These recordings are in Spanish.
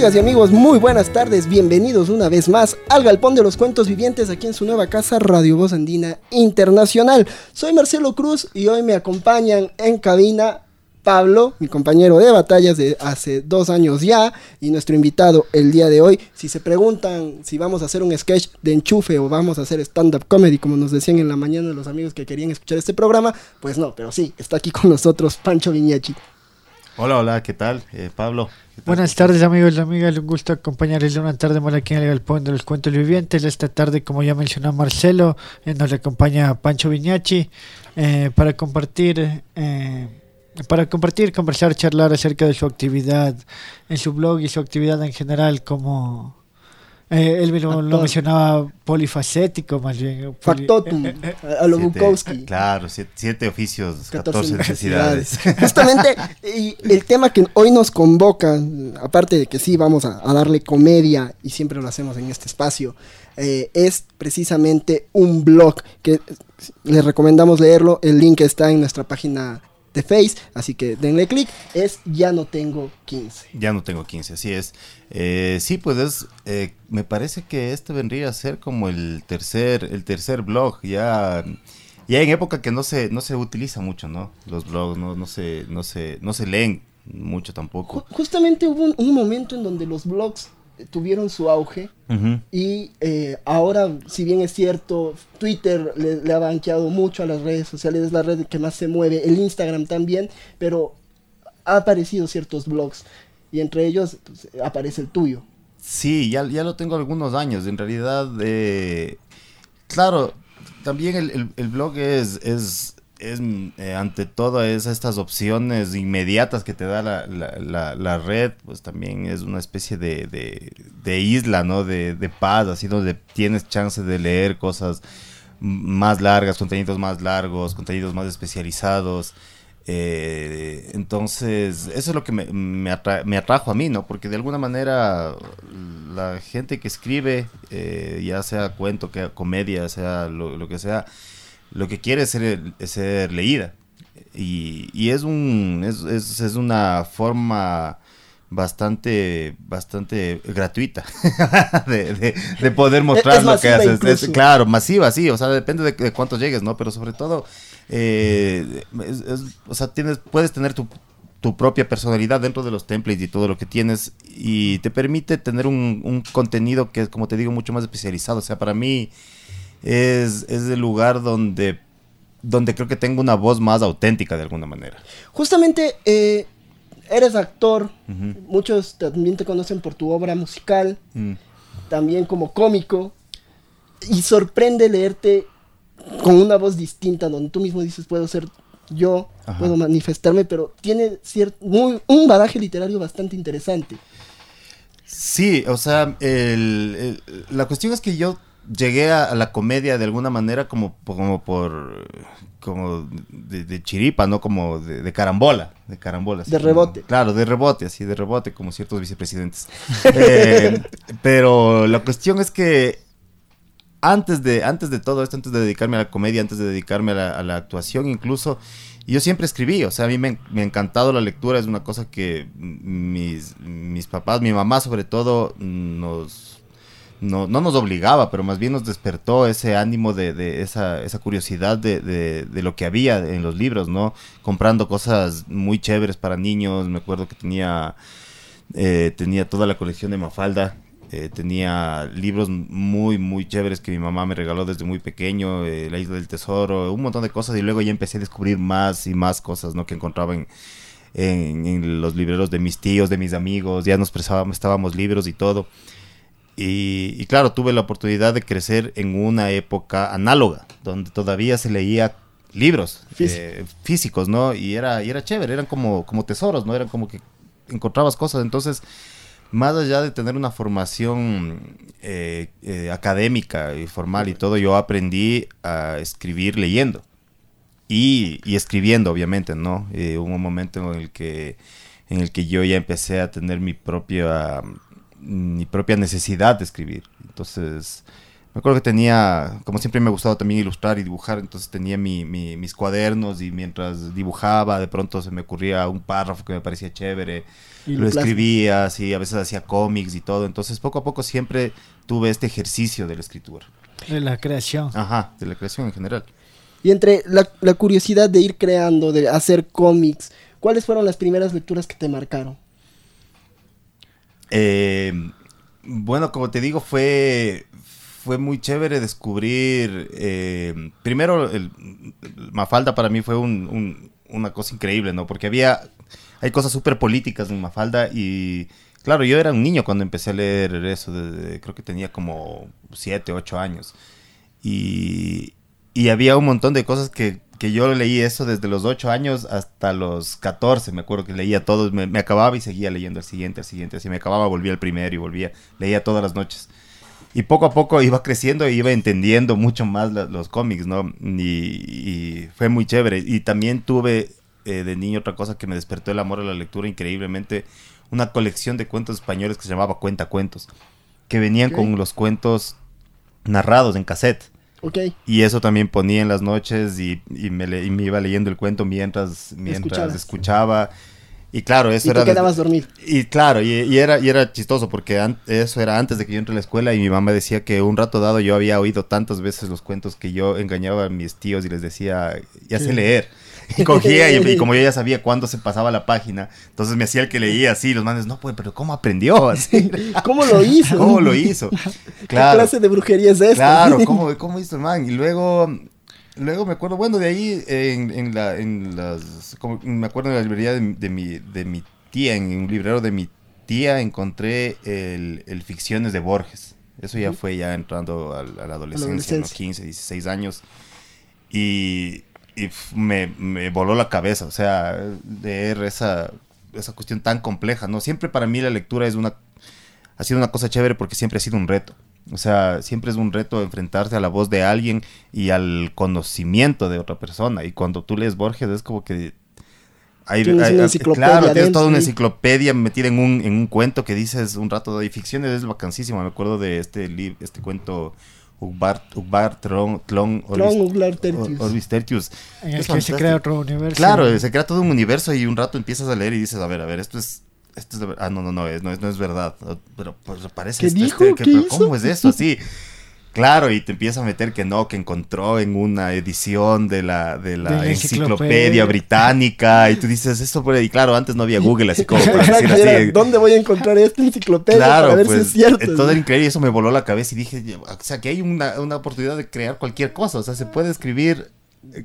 Amigas y amigos, muy buenas tardes, bienvenidos una vez más al Galpón de los Cuentos Vivientes aquí en su nueva casa Radio Voz Andina Internacional. Soy Marcelo Cruz y hoy me acompañan en cabina Pablo, mi compañero de batallas de hace dos años ya, y nuestro invitado el día de hoy. Si se preguntan si vamos a hacer un sketch de enchufe o vamos a hacer stand-up comedy, como nos decían en la mañana los amigos que querían escuchar este programa, pues no, pero sí, está aquí con nosotros Pancho Viñachi. Hola, hola, ¿qué tal? Eh, Pablo. Buenas tardes amigos y amigas, un gusto acompañarles una tarde más aquí en el Galpón de los Cuentos Vivientes. Esta tarde, como ya mencionó Marcelo, eh, nos acompaña Pancho Viñachi eh, para compartir, eh, para compartir, conversar, charlar acerca de su actividad en su blog y su actividad en general como... eh, él lo, mencionaba polifacético más bien. poli- Factotum, eh, eh, a lo Siete- Bukowski. Claro, siete, siete oficios, 14 14 necesidades. Justamente, y el tema que hoy nos convoca, aparte de que sí vamos a, a darle comedia, y siempre lo hacemos en este espacio, eh, es precisamente un blog que les recomendamos leerlo. El link está en nuestra página de Face, así que denle clic. Es Ya no tengo 15. Ya no tengo 15, así es. Eh, sí, pues es, eh, me parece que este vendría a ser como el tercer, el tercer blog, ya, ya en época que no se, no se utiliza mucho, ¿no? Los blogs no, no se, no se, no se leen mucho Ju- tampoco. justamente hubo un, un momento en donde los blogs tuvieron su auge. Y eh, ahora, si bien es cierto, Twitter le, le ha banqueado mucho a las redes sociales, es la red que más se mueve, el Instagram también, pero ha aparecido ciertos blogs y entre ellos pues, aparece el tuyo. Sí, ya, ya lo tengo algunos años. En realidad, eh, claro, también el, el- el blog es, es, es eh, ante todo es estas opciones inmediatas que te da la, la- la- la red, pues también es una especie de, de- isla, ¿no? De, de paz, así donde tienes chance de leer cosas más largas, contenidos más largos, contenidos más especializados. Eh, entonces, eso es lo que me, me, atra- me atrajo a mí, ¿no? Porque de alguna manera la gente que escribe, eh, ya sea cuento, que comedia, sea lo que sea, lo que quiere es ser, es ser leída. Y, y es, un, es, es, es una forma bastante bastante gratuita de, de- de poder mostrar Es lo que haces. Es- claro, masiva, sí, o sea, depende de, de cuánto llegues, ¿no? Pero sobre todo, eh, es- es- o sea, tienes, puedes tener tu, tu propia personalidad dentro de los templates y todo lo que tienes y te permite tener un, un contenido que es, como te digo, mucho más especializado. O sea, para mí es, es el lugar donde, donde creo que tengo una voz más auténtica de alguna manera. Justamente, eh, eres actor, muchos también te conocen por tu obra musical, Mm. también como cómico, y sorprende leerte con una voz distinta, donde tú mismo dices, puedo ser yo, Ajá. puedo manifestarme, pero tiene cier- muy- un badaje literario bastante interesante. Sí, o sea, el- el- la cuestión es que yo llegué a, la comedia de alguna manera como, como por como de, de chiripa, no como de, de carambola, de carambola. así De como- rebote. claro, de rebote, así de rebote, como ciertos vicepresidentes. Eh, pero la cuestión es que antes de, antes de todo esto, antes de dedicarme a la comedia, antes de dedicarme a la, a la actuación incluso, yo siempre escribí, o sea, a mí me, me ha encantado la lectura, es una cosa que mis, mis papás, mi mamá sobre todo, nos, no, no nos obligaba, pero más bien nos despertó ese ánimo de, de esa, esa curiosidad de, de- de lo que había en los libros, ¿no? Comprando cosas muy chéveres para niños, me acuerdo que tenía Eh, tenía toda la colección de Mafalda. eh, tenía libros muy, muy chéveres que mi mamá me regaló desde muy pequeño. eh, la Isla del Tesoro, un montón de cosas. Y luego ya empecé a descubrir más y más cosas ¿no? que encontraba en, en- en los libreros de mis tíos, de mis amigos. Ya nos prestábamos estábamos libros y todo. Y, y claro, tuve la oportunidad de crecer en una época análoga, donde todavía se leía libros eh, físicos, ¿no? Y era, y era chévere, eran como, como tesoros, ¿no? Eran como que encontrabas cosas. Entonces, más allá de tener una formación eh, eh, académica y formal y todo, yo aprendí a escribir leyendo. Y, y escribiendo, obviamente, ¿no? Hubo un momento en el que en el que yo ya empecé a tener mi propia mi propia necesidad de escribir. Entonces, me acuerdo que tenía, como siempre me ha gustado también ilustrar y dibujar, entonces tenía mi- mi- mis cuadernos y mientras dibujaba, de pronto se me ocurría un párrafo que me parecía chévere, Y lo escribía, así, a veces hacía cómics y todo. Entonces, poco a poco siempre tuve este ejercicio de la escritura. De la creación. Ajá, de la creación en general. Y entre la, la curiosidad de ir creando, de hacer cómics, ¿cuáles fueron las primeras lecturas que te marcaron? Eh, bueno, como te digo, fue, fue muy chévere descubrir. eh, primero, el, Mafalda para mí fue un- un- una cosa increíble, ¿no? Porque había. Hay cosas súper políticas en Mafalda y. Claro, yo era un niño cuando empecé a leer eso, creo que tenía como 7, 8 años. Y había un montón de cosas que, que yo leí eso desde los 8 años hasta los 14. Me acuerdo que leía todos, me, me acababa y seguía leyendo el siguiente, el siguiente. Así me acababa, volvía al primero y volvía, leía todas las noches. Y poco a poco iba creciendo y iba entendiendo mucho más la- los cómics, ¿no? Y, y fue muy chévere. Y también tuve eh, de niño otra cosa que me despertó el amor a la lectura increíblemente. Una colección de cuentos españoles que se llamaba Cuenta Cuentos. Que venían con los cuentos narrados en cassette. Ok, Y eso también ponía en las noches y, y me, le- y me iba leyendo el cuento mientras, mientras escuchaba. Y claro, eso y era... te quedabas dormido. y claro, y, y era, y era chistoso porque an- eso era antes de que yo entré a la escuela y mi mamá decía que un rato dado yo había oído tantas veces los cuentos que yo engañaba a mis tíos y les decía, ya sé leer. Y cogía y, y como yo ya sabía cuándo se pasaba la página, entonces me hacía el que leía así, los manes, no, pues, pero ¿cómo aprendió? Así, ¿Cómo lo hizo? ¿Cómo lo hizo? ¿Qué clase de brujería es esta? Claro, ¿cómo, cómo hizo el man? Y luego, luego me acuerdo, bueno, de ahí en, en la, en las, como- me acuerdo en la librería de, de mi, de mi tía, en un librero de mi tía, encontré el, el Ficciones de Borges. Eso ya fue ya entrando al- a, la adolescencia, adolescencia. unos 15, 16 años. Y, y me, me voló la cabeza, o sea, leer esa, esa cuestión tan compleja, ¿no? Siempre para mí la lectura es una ha sido una cosa chévere porque siempre ha sido un reto. O sea, siempre es un reto enfrentarse a la voz de alguien y al conocimiento de otra persona. Y cuando tú lees Borges es como que... Hay, Tienes hay- una hay- enciclopedia claro, tienes toda una enciclopedia metida en un, en un cuento que dices un rato de ficciones, es vacancísimo. Me acuerdo de este, este cuento Ugbar, Ugbar Tron, Tlon, Tron Orbis- Uglar Tertius. Orbis Tertius. En el Es que se fantástico. crea otro universo. Claro, se crea todo un universo y un rato empiezas a leer y dices, a ver, a ver, esto es... Esto es ah, no, no, no, es, no, es, no es verdad. Pero pues parece... ¿Qué este- dijo? este- que- ¿Qué pero hizo? ¿Cómo es esto? Así. Claro, y te empieza a meter que no, que encontró en una edición de la, de la De la enciclopedia británica y tú dices, esto puede... Y claro, antes no había Google, así como para decir así. ¿Dónde voy a encontrar esta enciclopedia Claro, para ver pues, si es cierto? eh, todo era increíble, eso me voló la cabeza y dije, o sea, que hay una, una oportunidad de crear cualquier cosa, o sea, se puede escribir,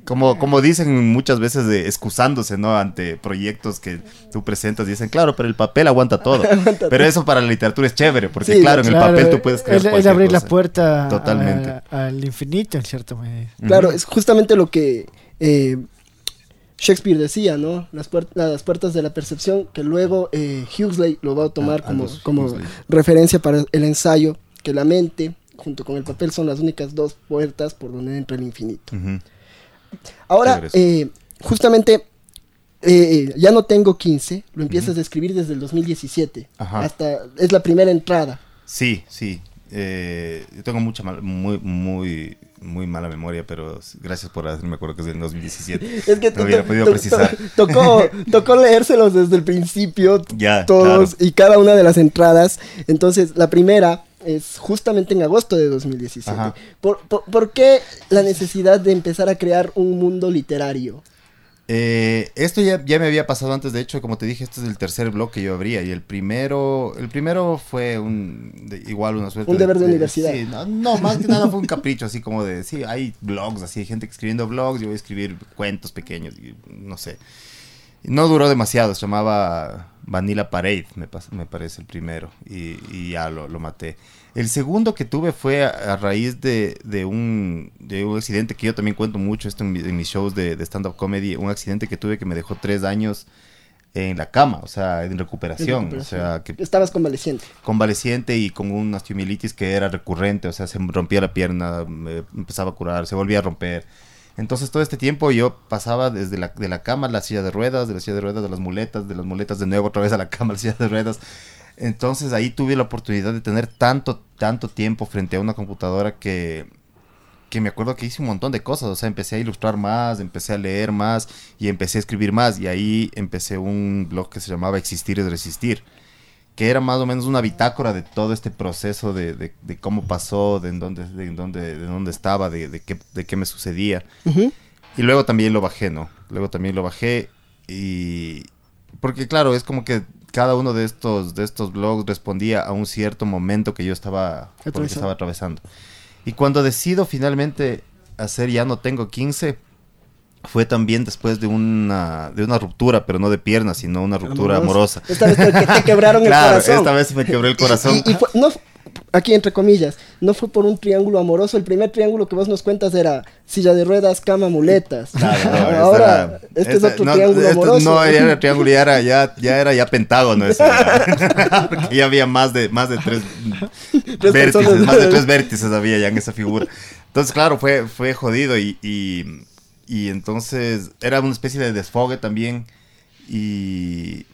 como, como dicen muchas veces, de, excusándose, ¿no? Ante proyectos que tú presentas y dicen, claro, pero el papel aguanta todo. Aguanta pero eso para la literatura es chévere, porque Sí, claro, en el papel tú puedes crear es, es abrir la cosa. puerta Totalmente. a- al infinito, en cierta medida. Claro, es justamente lo que eh, Shakespeare decía, ¿no? Las, puer- las puertas de la percepción, que luego eh, Huxley lo va a tomar Ah, como, como Huxley. referencia para el ensayo, que la mente junto con el papel son las únicas dos puertas por donde entra el infinito. Ujú. Ahora, eh, justamente, eh, ya no tengo 15, lo empiezas a escribir desde el 2017. Ajá. Hasta, es la primera entrada. Sí, sí. Eh, yo tengo mucha mal- muy, muy, muy mala memoria, pero gracias por hacerme acuerdo que es del 2017. Es que No hubiera podido precisar. to- tocó, tocó leérselos desde el principio, Ya, todos claro. y cada una de las entradas. Entonces, la primera es justamente en agosto de 2017. Ajá. ¿Por, por, por qué la necesidad de empezar a crear un mundo literario? Eh, esto ya, ya me había pasado antes, de hecho, como te dije, este es el tercer blog que yo abría y el primero, el primero fue un de- igual una suerte Un deber de universidad. sí, no, no, más que nada fue un capricho, así como de, sí, hay blogs, así, hay gente escribiendo blogs, yo voy a escribir cuentos pequeños, y no sé. No duró demasiado, se llamaba Vanilla Parade, me, me parece el primero, y, y ya lo, lo maté. El segundo que tuve fue a, a raíz de, de un, de un accidente que yo también cuento mucho esto en, mi- en mis shows de, de stand-up comedy, un accidente que tuve que me dejó tres años en la cama, o sea, en recuperación, recuperación. o sea, que Estabas convaleciente. convaleciente y con una osteomielitis que era recurrente, o sea, se rompía la pierna, me empezaba a curar, se volvía a romper. Entonces todo este tiempo yo pasaba desde la, de la cama a la silla de ruedas, de la silla de ruedas a las muletas, de las muletas de nuevo otra vez a la cama, a la silla de ruedas. Entonces ahí tuve la oportunidad de tener tanto, tanto tiempo frente a una computadora que, que me acuerdo que hice un montón de cosas, o sea, empecé a ilustrar más, empecé a leer más y empecé a escribir más. Y ahí empecé un blog que se llamaba Existir es Resistir que era más o menos una bitácora de todo este proceso de, de- de cómo pasó, de en dónde, de en dónde, de dónde estaba, de, de qué, de qué me sucedía. Y luego también lo bajé, ¿no? Luego también lo bajé y... Porque claro, es como que cada uno de estos, de estos blogs respondía a un cierto momento que yo estaba, por el que Atravesando. estaba atravesando. Y cuando decido finalmente hacer Ya no tengo 15, fue también después de una, de una ruptura, pero no de piernas, sino una ruptura amorosa. Esta vez te, que te quebraron el Claro, corazón. esta vez me quebré el corazón. Y, y fue- no, aquí entre comillas, no fue por un triángulo amoroso. El primer triángulo que vos nos cuentas era silla de ruedas, cama, muletas. Claro, no, Ahora, este esta- es otro no, triángulo amoroso. No, ya era triángulo, ya era, ya, ya era ya pentágono ese. Porque ya había más de, más de tres, Tres vértices, personas. más de tres vértices había ya en esa figura. Entonces, claro, fue, fue jodido y, y, y entonces era una especie de desfogue también. Y,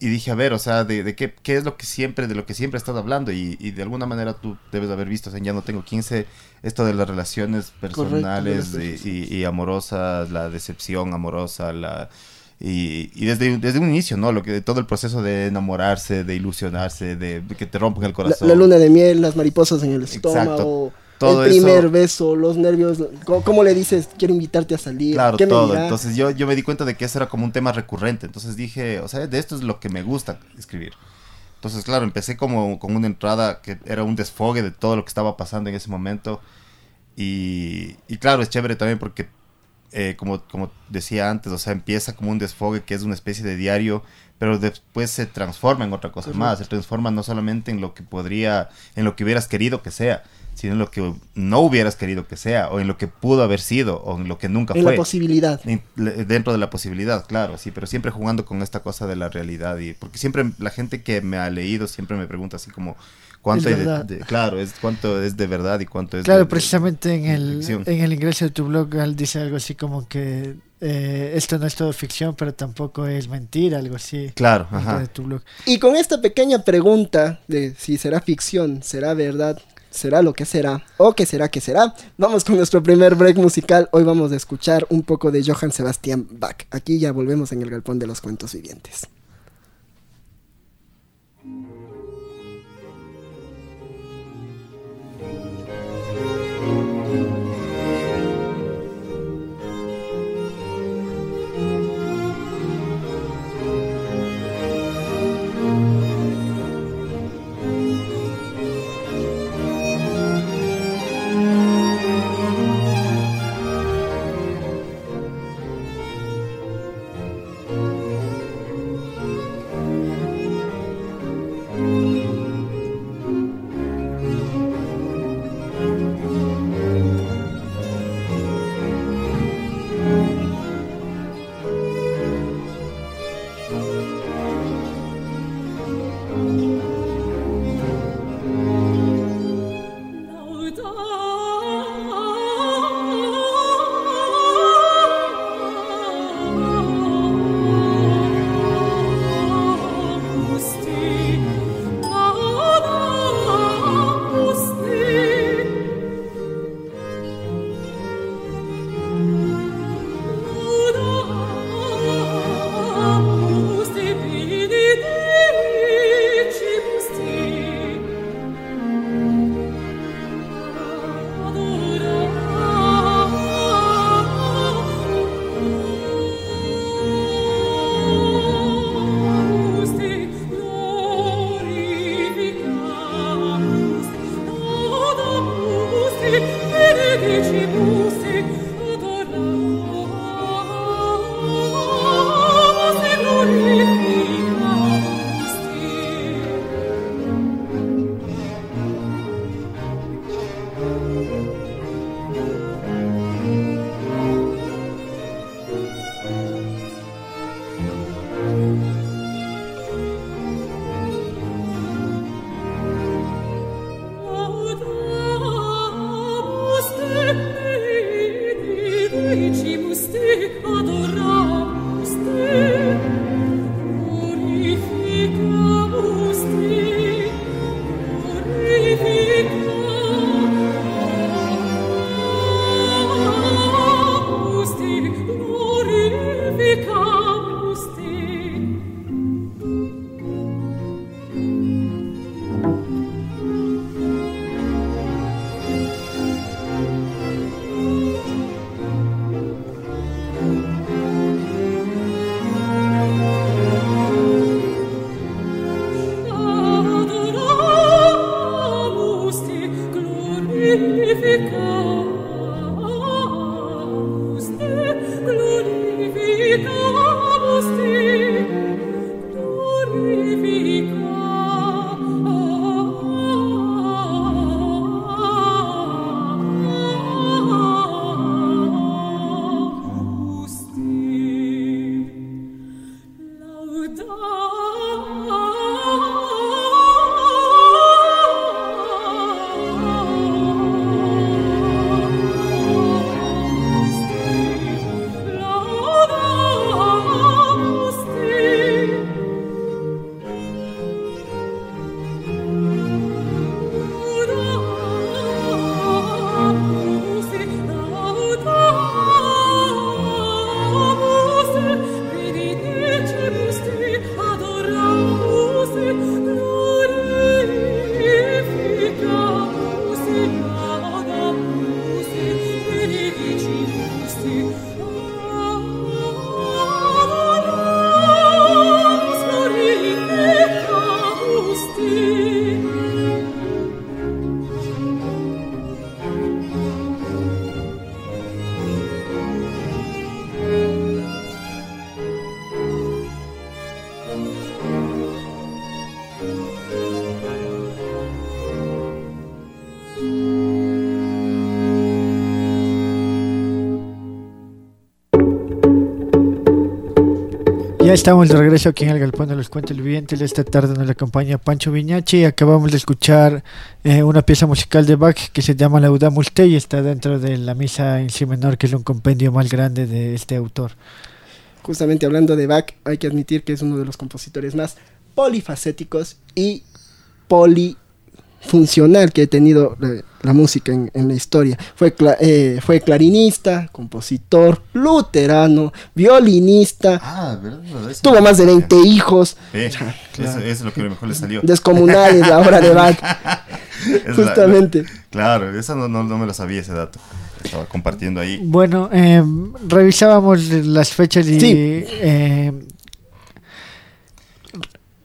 y dije, a ver, o sea, de, de qué, qué es lo que siempre, de lo que siempre he estado hablando. Y, y de alguna manera tú debes de haber visto, o sea, en ya no tengo 15, esto de las relaciones personales Correcto, y, y- y amorosas, la decepción amorosa, la... Y, desde, desde un inicio, ¿no? Lo que de todo el proceso de enamorarse, de ilusionarse, de, de que te rompan el corazón. la luna de miel, las mariposas en el Exacto. Todo el primer eso- beso, los nervios. ¿Cómo, cómo le dices, quiero invitarte a salir? Claro, ¿Qué me todo. dirá? Entonces yo, yo me di cuenta de que eso era como un tema recurrente. Entonces dije, o sea, de esto es lo que me gusta escribir. Entonces, claro, empecé como con una entrada que era un desfogue de todo lo que estaba pasando en ese momento. Y, y claro, es chévere también porque, eh, como, como decía antes, o sea, empieza como un desfogue que es una especie de diario, pero después se transforma en otra cosa más. Se transforma no solamente en lo que podría, en lo que hubieras querido que sea, sino en lo que no hubieras querido que sea, o en lo que pudo haber sido, o en lo que nunca en fue. la posibilidad. Dentro de la posibilidad, claro, sí, pero siempre jugando con esta cosa de la realidad y porque siempre la gente que me ha leído siempre me pregunta así como cuánto Es de, verdad. de- claro, es cuánto es de verdad y cuánto es Claro, de- de- precisamente en el, ficción. en el ingreso de tu blog él dice algo así como que eh, esto no es todo ficción, pero tampoco es mentira, algo así. Claro, ajá. de tu blog. Y con esta pequeña pregunta de si será ficción, será verdad, será lo que será, o qué será que será, vamos con nuestro primer break musical. Hoy vamos a escuchar un poco de Johann Sebastian Bach. Aquí ya volvemos en el galpón de los cuentos vivientes. Ya estamos de regreso aquí en el Galpón de los Cuentos Vivientes. Esta tarde nos acompaña Pancho Viñachi. Acabamos de escuchar eh, una pieza musical de Bach que se llama Laudamus Te y está dentro de la Misa en Si menor, que es un compendio más grande de este autor. Justamente hablando de Bach, hay que admitir que es uno de los compositores más polifacéticos y polifuncional que ha tenido la, la música en, en la historia. Fue, cla- eh, fue clarinista, compositor, luterano, violinista, Ah, ¿verdad? Eso- tuvo más de 20 hijos, Eh, eso, eso es lo que mejor le salió. descomunales la obra de Bach, la- justamente. claro, esa no, no, no me lo sabía ese dato. Estaba compartiendo ahí. Bueno, eh, revisábamos las fechas y Sí. eh,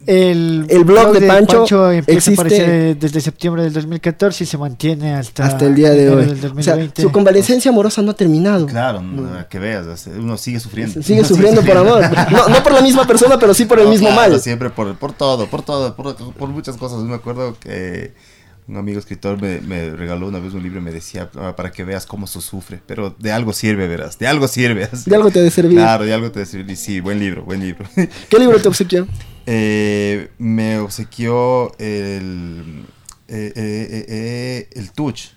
el, El blog de Pancho empieza existe- a aparecer desde septiembre del 2014 y se mantiene hasta, hasta el día de hoy. del O sea, 2020. su convalecencia amorosa no ha terminado. Claro, no, que veas, uno sigue sufriendo. Sigue Uno sufriendo por amor. No, no por la misma persona, pero sí por el No, mismo claro, mal. Siempre por, por todo, por todo, por, por muchas cosas. Yo me acuerdo que un amigo escritor me, me regaló una vez un libro y me decía "Ah, para que veas cómo se sufre. Pero de algo sirve, verás, de algo sirve. así. De algo te ha de servir. Claro, de algo te debe servir. Y sí, buen libro, buen libro. ¿Qué libro te obsequió? Eh, me obsequió el, eh, eh, eh, eh, el Touch.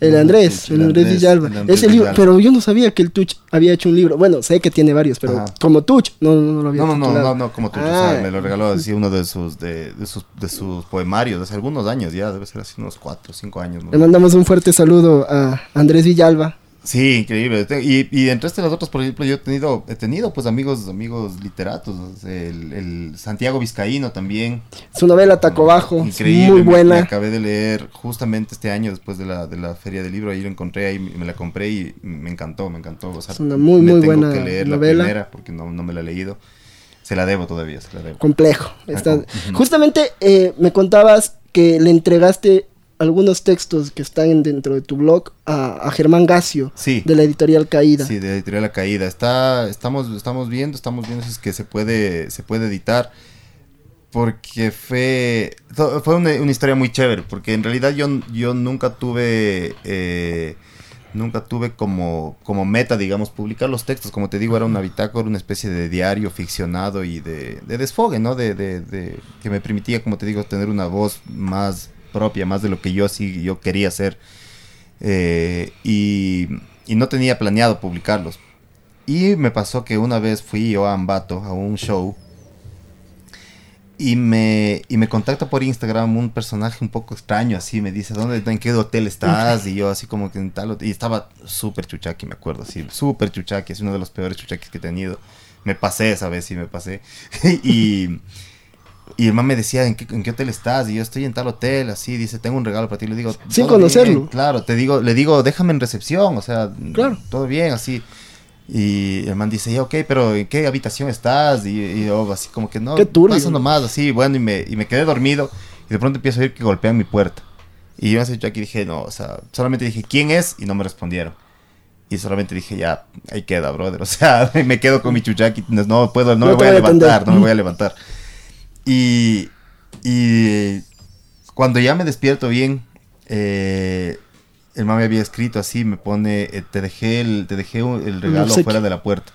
El Andrés, el Andrés Villalba. el Andrés Ese libro, pero yo no sabía que el Tuch había hecho un libro. Bueno, sé que tiene varios, pero Ajá. como Tuch, no, no, no lo había No, no, no, titulado. no, no, como tú, o Ah, sea, me lo regaló así uno de sus, de, de sus, de sus poemarios, hace algunos años ya, debe ser así unos cuatro, cinco años. ¿no? Le mandamos un fuerte saludo a Andrés Villalba. Sí, increíble. Te- Y, y entre estas las otras, por ejemplo, yo he tenido, he tenido pues amigos, amigos literatos, el, el Santiago Vizcaíno también. Su novela Taco Bajo, Increíble. muy buena. Me acabé de leer justamente este año después de la, de la feria del libro, ahí lo encontré, ahí me la compré y me encantó, me encantó. O sea, Es una muy, me muy tengo buena que leer novela. la primera porque no, no me la he leído. Se la debo todavía, se la debo. complejo. Está- Ah. Justamente eh, me contabas que le entregaste algunos textos que están dentro de tu blog a, a Germán Gacio Sí. de la editorial Caída. Sí, de Editorial La Caída. Está, estamos, estamos viendo, estamos viendo si es que se puede, se puede editar. Porque fue, fue una, una historia muy chévere. Porque en realidad yo, yo nunca tuve, eh, nunca tuve como, como meta, digamos, publicar los textos. Como te digo, era una bitácora, una especie de diario ficcionado y de, de desfogue, ¿no? De, de, de- que me permitía, como te digo, tener una voz más propia, más de lo que yo sí yo quería hacer. Eh, y, y no tenía planeado publicarlos. Y me pasó que una vez fui yo a Ambato a un show y me, y me contacta por Instagram un personaje un poco extraño, así me dice, ¿dónde, en qué hotel estás? Y yo así como que en tal hotel, y estaba súper chuchaqui, me acuerdo, así, súper chuchaqui, es uno de los peores chuchaquis que he tenido. Me pasé esa vez, sí me pasé. y, y el man me decía, ¿en qué, ¿en qué hotel estás? Y yo estoy en tal hotel, así, dice, tengo un regalo para ti. Le digo, Sin "Todo conocerlo. bien". Claro, te digo, le digo, déjame en recepción, o sea, Claro. todo bien, así. Y el man dice, ya, ok, pero ¿en qué habitación estás? Y, y yo así como que no, Qué pasa nomás, así, bueno, y me, y me quedé dormido. Y de pronto empiezo a oír que golpean mi puerta. Y yo yo aquí dije, no, o sea, solamente dije, ¿quién es? Y no me respondieron. Y solamente dije, ya, ahí queda, brother. O sea, me quedo con mi chuchaki, no, puedo, no, No me voy a levantar, no me voy a levantar. Y, y cuando ya me despierto bien, eh, el man me había escrito así, me pone, eh, te dejé el, te dejé un- el regalo fuera de la puerta.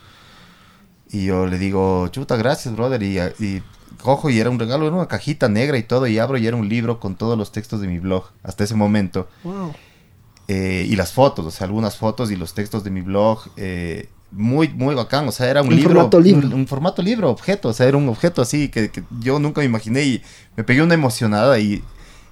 Y yo le digo, chuta, gracias, brother. Y, y cojo y era un regalo, era una cajita negra y todo, y abro y era un libro con todos los textos de mi blog hasta ese momento. Wow. Eh, y las fotos, o sea, algunas fotos y los textos de mi blog. eh, muy, muy bacán, o sea, era un Un libro. formato libro. Un, un formato libro, objeto, o sea, era un objeto así que, que yo nunca me imaginé y me pegué una emocionada y,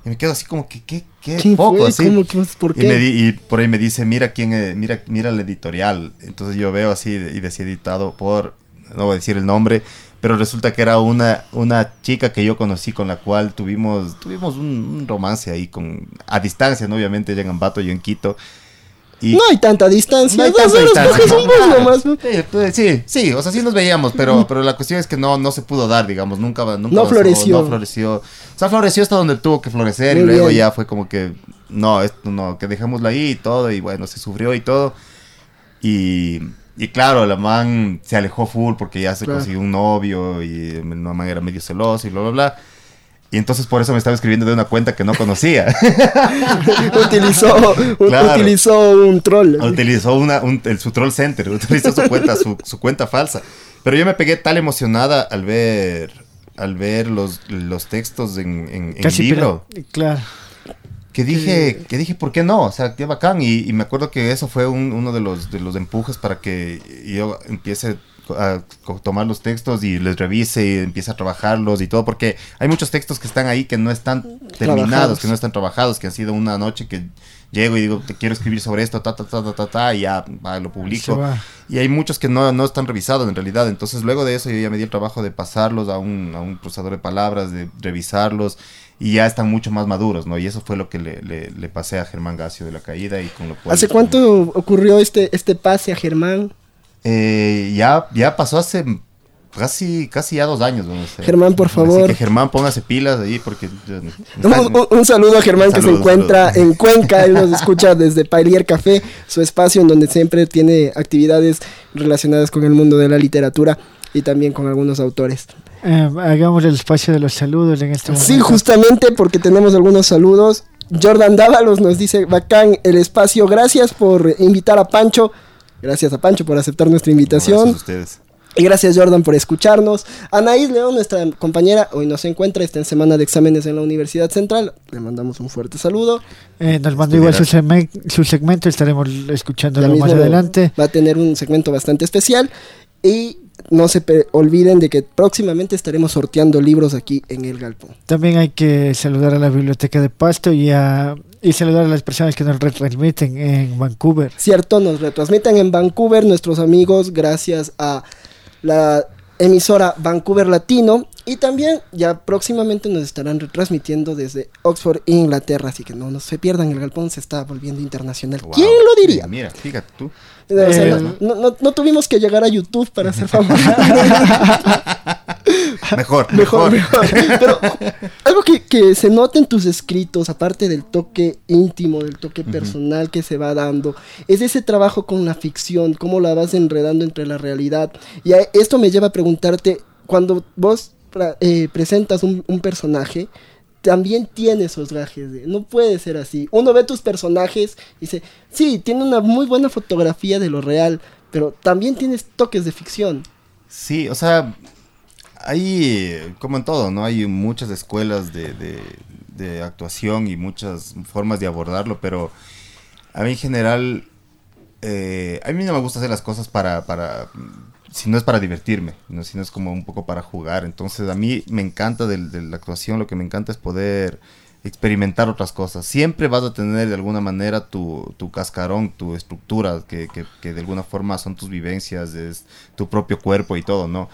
y me quedo así como que, ¿qué, qué ¿Quién poco fue? así? ¿Cómo? ¿Qué? ¿Por Y, me di- y por ahí me dice, mira quién, eh, mira, mira el editorial. Entonces yo veo así y decía editado por, no voy a decir el nombre, pero resulta que era una, una chica que yo conocí con la cual tuvimos, tuvimos un, un romance ahí con, a distancia, ¿no? Obviamente ella en Ambato, yo en Quito. Y- No hay tanta distancia. No hay dos tanta horas distancia. Sí, pues, sí, sí, o sea, sí nos veíamos, pero, pero la cuestión es que no, no se pudo dar, digamos, nunca, nunca No avanzó, floreció. No floreció. O sea, floreció hasta donde tuvo que florecer Muy y luego bien. ya fue como que, no, esto no, que dejémoslo ahí y todo, y bueno, se sufrió y todo. Y, y claro, la man se alejó full porque ya se Claro. consiguió un novio y la man era medio celosa y bla, bla, bla. Y entonces por eso me estaba escribiendo de una cuenta que no conocía. utilizó, Claro. utilizó un troll. utilizó una, un- el, su troll center, utilizó su cuenta, su, su cuenta falsa. Pero yo me pegué tal emocionada al ver al ver los, los textos en, en, en Casi libro Claro. que dije que dije por qué no o sea qué bacán y, y me acuerdo que eso fue un- uno de los de los empujes para que yo empiece a tomar los textos y les revise y empiece a trabajarlos y todo porque hay muchos textos que están ahí que no están terminados Trabajados. que no están trabajados que han sido una noche que llego y digo te quiero escribir sobre esto ta ta ta ta ta, ta y ya va, lo publico y hay muchos que no, no están revisados en realidad. Entonces, luego de eso, yo ya me di el trabajo de pasarlos a un, a un procesador de palabras, de revisarlos, y ya están mucho más maduros, ¿no? Y eso fue lo que le, le- le pasé a Germán Gacio de la caída y con lo cual... ¿Hace cuánto ocurrió este, este pase a Germán? Eh, ya, ya pasó hace casi, casi ya dos años, vamos a decir. Germán, por Así favor. que Germán, póngase pilas ahí porque... Un, un- un saludo a Germán que se encuentra saludos. en Cuenca, él nos escucha desde Pailier Café, su espacio en donde siempre tiene actividades relacionadas con el mundo de la literatura y también con algunos autores. Eh, hagamos el espacio de los saludos en este momento. Sí, justamente porque tenemos algunos saludos. Jordan Dávalos nos dice, bacán el espacio, gracias por invitar a Pancho. Gracias a Pancho por aceptar nuestra invitación. Gracias a ustedes. Y gracias Jordan por escucharnos. Anaís León, nuestra compañera, hoy no se encuentra, está en semana de exámenes en la Universidad Central. Le mandamos un fuerte saludo. Eh, nos mandó igual su, su segmento, estaremos escuchándolo más adelante. Va a tener un segmento bastante especial. Y no se olviden de que próximamente estaremos sorteando libros aquí en El Galpón. También hay que saludar a la Biblioteca de Pasto y, a, y saludar a las personas que nos retransmiten en Vancouver. Cierto, nos retransmiten en Vancouver nuestros amigos gracias a la emisora Vancouver Latino y también ya próximamente nos estarán retransmitiendo desde Oxford, Inglaterra, así que no, no se pierdan, el galpón se está volviendo internacional. Wow. ¿Quién lo diría? Sí, mira, fíjate tú. O sea, Eh, no, no- no tuvimos que llegar a YouTube para ser famosos. Mejor, mejor. Pero algo que, que se nota en tus escritos, aparte del toque íntimo, del toque personal que se va dando, es ese trabajo con la ficción, cómo la vas enredando entre la realidad. Y a- esto me lleva a preguntarte, cuando vos eh, presentas un, un personaje, también tiene esos gajes de, no puede ser así. Uno ve tus personajes y dice, sí, tiene una muy buena fotografía de lo real, pero también tienes toques de ficción. Sí, o sea, hay, como en todo, ¿no? Hay muchas escuelas de, de- de actuación y muchas formas de abordarlo, pero a mí en general, eh, a mí no me gusta hacer las cosas para, para si no es para divertirme, ¿no? si no es como un poco para jugar. Entonces a mí me encanta del- de, la actuación, lo que me encanta es poder experimentar otras cosas. Siempre vas a tener de alguna manera tu, tu cascarón, tu estructura, que, que- que de alguna forma son tus vivencias, es tu propio cuerpo y todo, ¿no?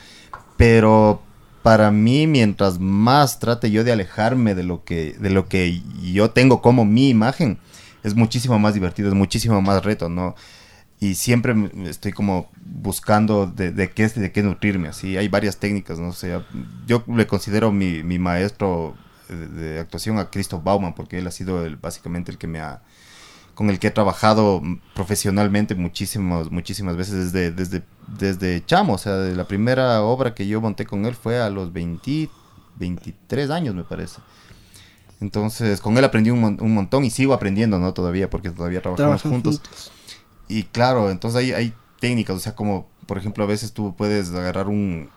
Pero para mí, mientras más trate yo de alejarme de lo que, de lo que yo tengo como mi imagen, es muchísimo más divertido, es muchísimo más reto, ¿no? Y siempre estoy como buscando de, de qué, de qué nutrirme, así. Hay varias técnicas, ¿no? O sea, yo le considero mi, mi maestro de, de actuación a Christoph Bauman, porque él ha sido el, básicamente el que me ha con el que he trabajado profesionalmente muchísimas, muchísimas veces desde, desde, desde chamo. O sea, de la primera obra que yo monté con él fue a los 20, 23 años, me parece. Entonces, con él aprendí un, un montón y sigo aprendiendo, ¿no? Todavía, porque todavía trabajamos Trabajan juntos. Y claro, entonces hay, hay técnicas, o sea, como, por ejemplo, a veces tú puedes agarrar un,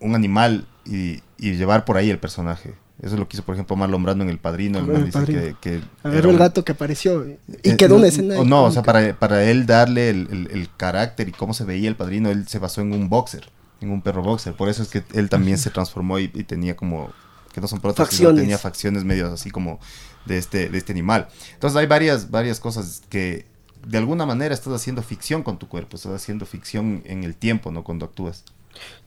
un animal y, y llevar por ahí el personaje. Eso es lo que hizo, por ejemplo, Marlon Brando en El Padrino. El man dice que, que Agarró el gato que apareció y eh, quedó no, una escena. No, o sea, para, para él darle el, el- el carácter y cómo se veía el padrino, él se basó en un boxer, en un perro boxer. Por eso es que él también se transformó y, y tenía como, que no son prótesis, sino Facciones. tenía facciones medio así como de este, de este animal. Entonces hay varias, varias cosas que de alguna manera estás haciendo ficción con tu cuerpo, estás haciendo ficción en el tiempo, ¿no? Cuando actúas.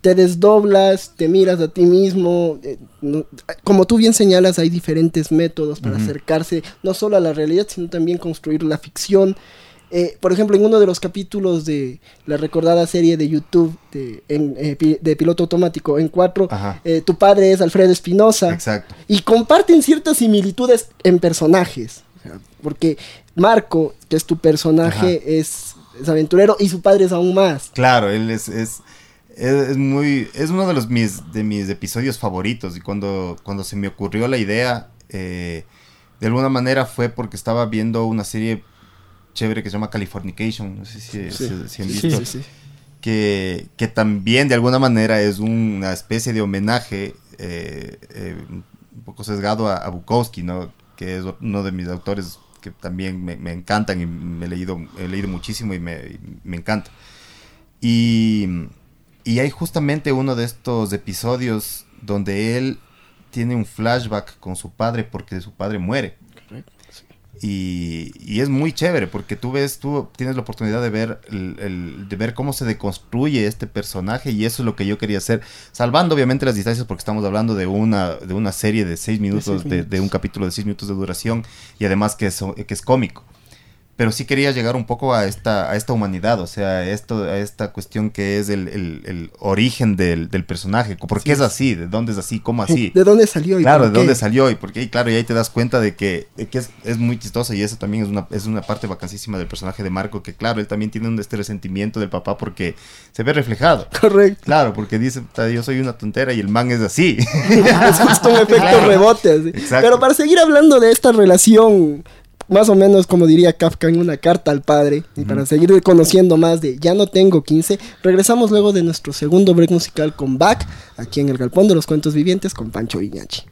Te desdoblas, te miras a ti mismo. eh, no- como tú bien señalas, hay diferentes métodos para acercarse no solo a la realidad, sino también construir la ficción. eh, por ejemplo, en uno de los capítulos de la recordada serie de YouTube de, en, eh, pi- de piloto automático en 4, Ajá. tu padre es Alfredo Espinosa. Exacto. Y comparten ciertas similitudes en personajes. Porque Marco, que es tu personaje, es, es aventurero y su padre es aún más. Claro, él es, es, es, es muy, es uno de los mis, de mis episodios favoritos y cuando, cuando se me ocurrió la idea, eh, de alguna manera fue porque estaba viendo una serie chévere que se llama Californication, no sé si, Sí. si- si han Sí, visto, Que, que también de alguna manera es una especie de homenaje eh, eh, un poco sesgado a, a Bukowski, ¿no? que es uno de mis autores que también me, me encantan y me he leído, he leído muchísimo y me, y me encanta. Y, y hay justamente uno de estos episodios donde él tiene un flashback con su padre porque su padre muere. Y, y es muy chévere porque tú ves, tú tienes la oportunidad de ver, el- el- de ver cómo se deconstruye este personaje y eso es lo que yo quería hacer, salvando obviamente las distancias porque estamos hablando de una, de una serie de seis minutos, de, de un capítulo de seis minutos de duración y además que es, que es cómico. Pero sí quería llegar un poco a esta, a esta humanidad, o sea, a, esto, a esta cuestión que es el, el- el origen del, del personaje. ¿Por qué es así? ¿De dónde es así? ¿Cómo así? ¿De dónde salió? y Claro, de dónde salió y por qué, y claro, y ahí te das cuenta de que, de que es, es muy chistoso y eso también es una, es una parte vacancísima del personaje de Marco, que claro, él también tiene un este resentimiento del papá porque se ve reflejado. Correcto. Claro, porque dice, "Puta, yo soy una tontera y el man es así. es justo un efecto Claro. rebote. así. Pero para seguir hablando de esta relación, más o menos como diría Kafka en una carta al padre, y para seguir conociendo más de Ya no tengo 15, regresamos luego de nuestro segundo break musical con Back, aquí en el Galpón de los Cuentos Vivientes con Pancho Viñachi.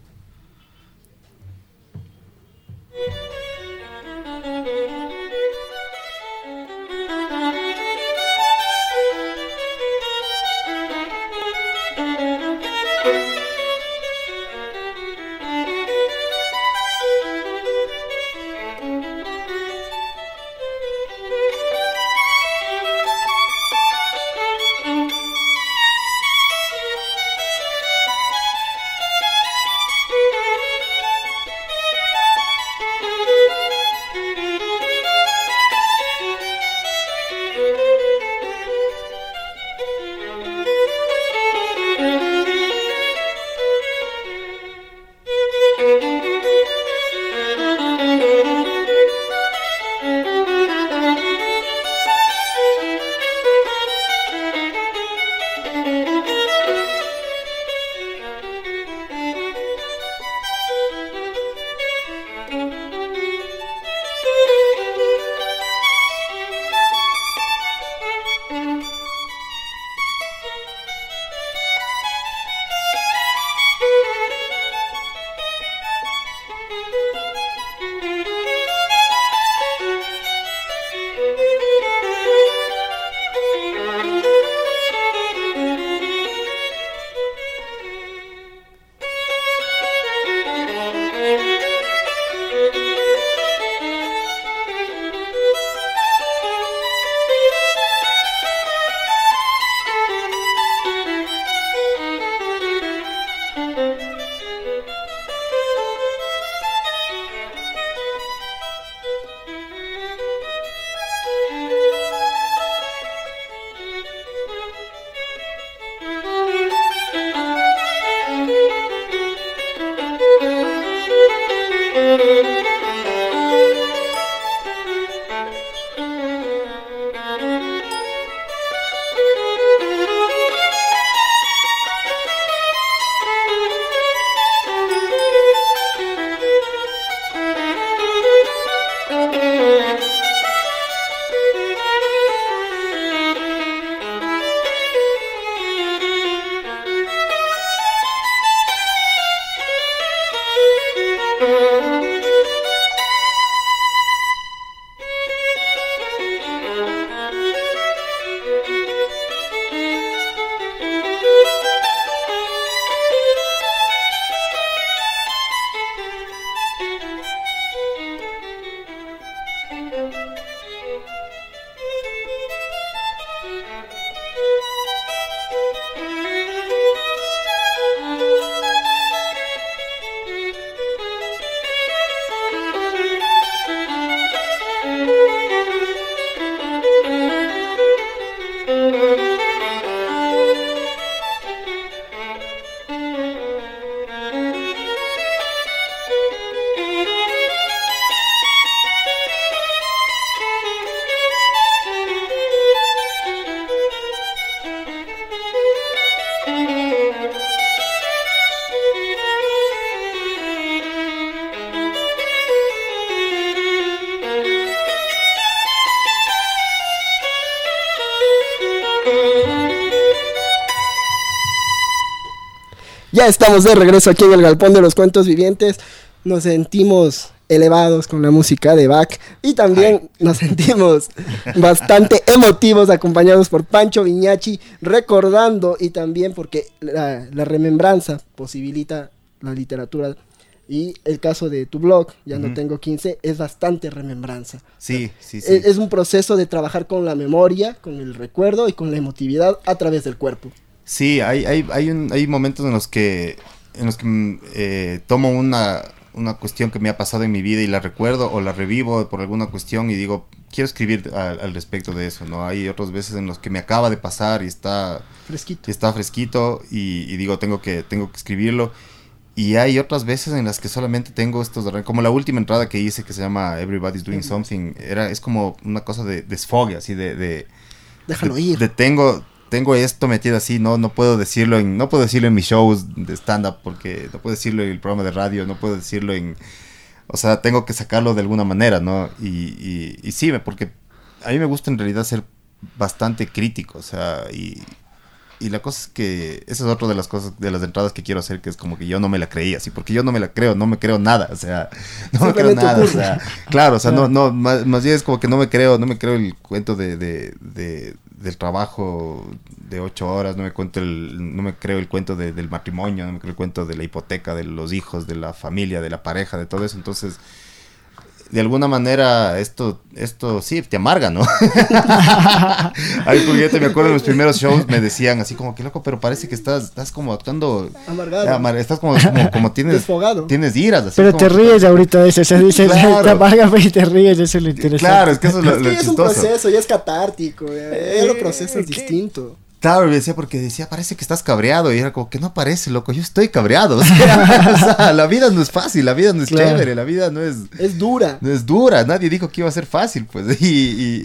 Ya estamos de regreso aquí en el Galpón de los Cuentos Vivientes. Nos sentimos elevados con la música de Bach y también nos sentimos bastante emotivos acompañados por Pancho Viñachi recordando y también porque la, la remembranza posibilita la literatura y el caso de tu blog, ya no tengo 15, es bastante remembranza. Sí, sí, sí. Es, es un proceso de trabajar con la memoria, con el recuerdo y con la emotividad a través del cuerpo. Sí, hay, hay, hay, un- hay momentos en los que, en los que mm, eh, tomo una, una cuestión que me ha pasado en mi vida y la recuerdo o la revivo por alguna cuestión y digo, quiero escribir al, al respecto de eso, ¿no? Hay otras veces en los que me acaba de pasar y está, Fresquito. y está fresquito y, y digo, tengo que, tengo que escribirlo. Y hay otras veces en las que solamente tengo estos, como la última entrada que hice que se llama Everybody's Doing Something, era, es como una cosa de desfogue, así de- de, Déjalo de- ir. de tengo, esto metido así, no, no puedo decirlo en, no puedo decirlo en mis shows de stand-up porque no puedo decirlo en el programa de radio, no puedo decirlo en, o sea, tengo que sacarlo de alguna manera, ¿no? Y, y, y sí, porque a mí me gusta en realidad ser bastante crítico, o sea, y, y la cosa es que esa es otra de las cosas, de las entradas que quiero hacer, que es como que yo no me la creía, así, porque yo no me la creo, no me creo nada, o sea, no me creo nada, o sea, claro, o sea, no, no, más, más bien es como que no me creo, no me creo el cuento de, de, de- del trabajo de ocho horas, no me cuento el, no me creo el cuento de- del matrimonio, no me creo el cuento de la hipoteca, de los hijos, de la familia, de la pareja, de todo eso, entonces de alguna manera esto, esto sí, te amarga, ¿no? Ay, porque yo te me acuerdo en los primeros shows me decían así como que loco, pero parece que estás, estás como actuando, Amargado. amar- estás como, como, como tienes, Desfogado. tienes iras, así Pero como te ríes ahorita de eso, o sea, dices, Claro. te amarga y te ríes, eso es lo interesante. Claro, es que eso es lo, Es que lo es un proceso, ya es catártico, ya, ya lo procesas distinto. Claro, me decía porque decía, parece que estás cabreado. Y era como que no parece, loco, yo estoy cabreado. O sea, o sea, la vida no es fácil, la vida no es Claro. chévere, la vida no es, Es dura. no es dura. Nadie dijo que iba a ser fácil, pues. Y,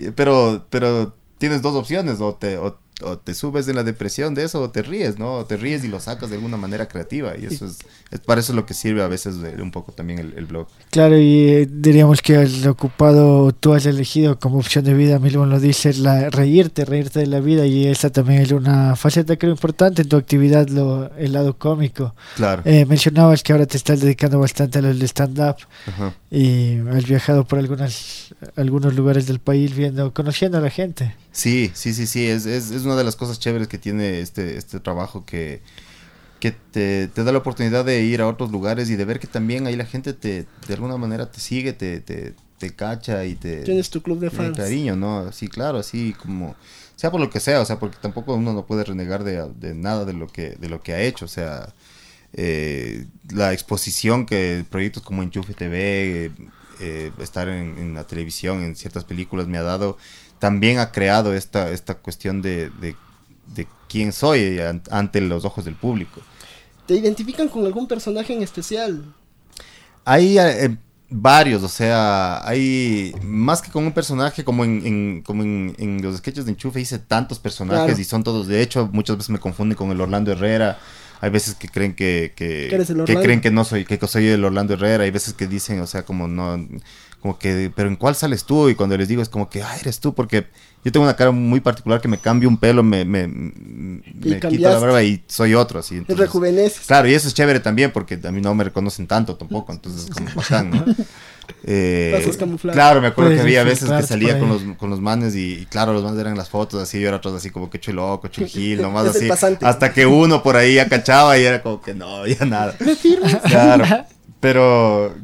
y- pero, pero tienes dos opciones, o te, o, o te subes en la depresión de eso, o te ríes, ¿no? O te ríes y lo sacas de alguna manera creativa. Y eso es, es para eso es lo que sirve a veces de- un poco también el, el blog. Claro, y eh, diríamos que el ocupado tú has elegido como opción de vida, mismo lo dices, la, reírte, reírte de la vida, y esa también es una faceta creo importante en tu actividad, lo, el lado cómico. Claro. Eh, mencionabas que ahora te estás dedicando bastante a lo del stand-up Ajá. Y has viajado por algunas, algunos lugares del país viendo, conociendo a la gente. Sí, sí, sí, sí, es, es, es una de las cosas chéveres que tiene este, este trabajo que, que te, te da la oportunidad de ir a otros lugares y de ver que también ahí la gente te, de alguna manera te sigue, te, te, te cacha y te... Tienes tu club de fans. cariño, ¿no? Sí, claro, así como... Sea por lo que sea, o sea, porque tampoco uno no puede renegar de, de nada de lo que, de lo que ha hecho, o sea... eh, la exposición que proyectos como Enchufe TV, eh, eh, estar en, en la televisión, en ciertas películas me ha dado, también ha creado esta, esta cuestión de, de, de quién soy an- ante los ojos del público. ¿Te identifican con algún personaje en especial? Hay eh, varios, o sea, hay más que con un personaje, como en, en- como en, en los sketches de Enchufe hice tantos personajes Claro. y son todos, de hecho, muchas veces me confunden con el Orlando Herrera. Hay veces que creen que, que, creen que no soy, que soy el Orlando Herrera. Hay veces que dicen, o sea, como no, como que, pero ¿en cuál sales tú? Y cuando les digo es como que, ah, eres tú, porque yo tengo una cara muy particular que me cambio un pelo, me, me, me quito la barba y soy otro, así. Entonces- rejuveneces. Claro, y eso es chévere también porque a mí no me reconocen tanto tampoco, entonces es como bacán, ¿no? Eh, claro, me acuerdo Puedes que había veces que salía con los, con los manes y, y claro, los manes eran las fotos así, yo era atrás así como que estoy loco, estoy gil, nomás así. Hasta que uno por ahí ya cachaba y era como que no, ya nada. ¿Me? Claro, pero,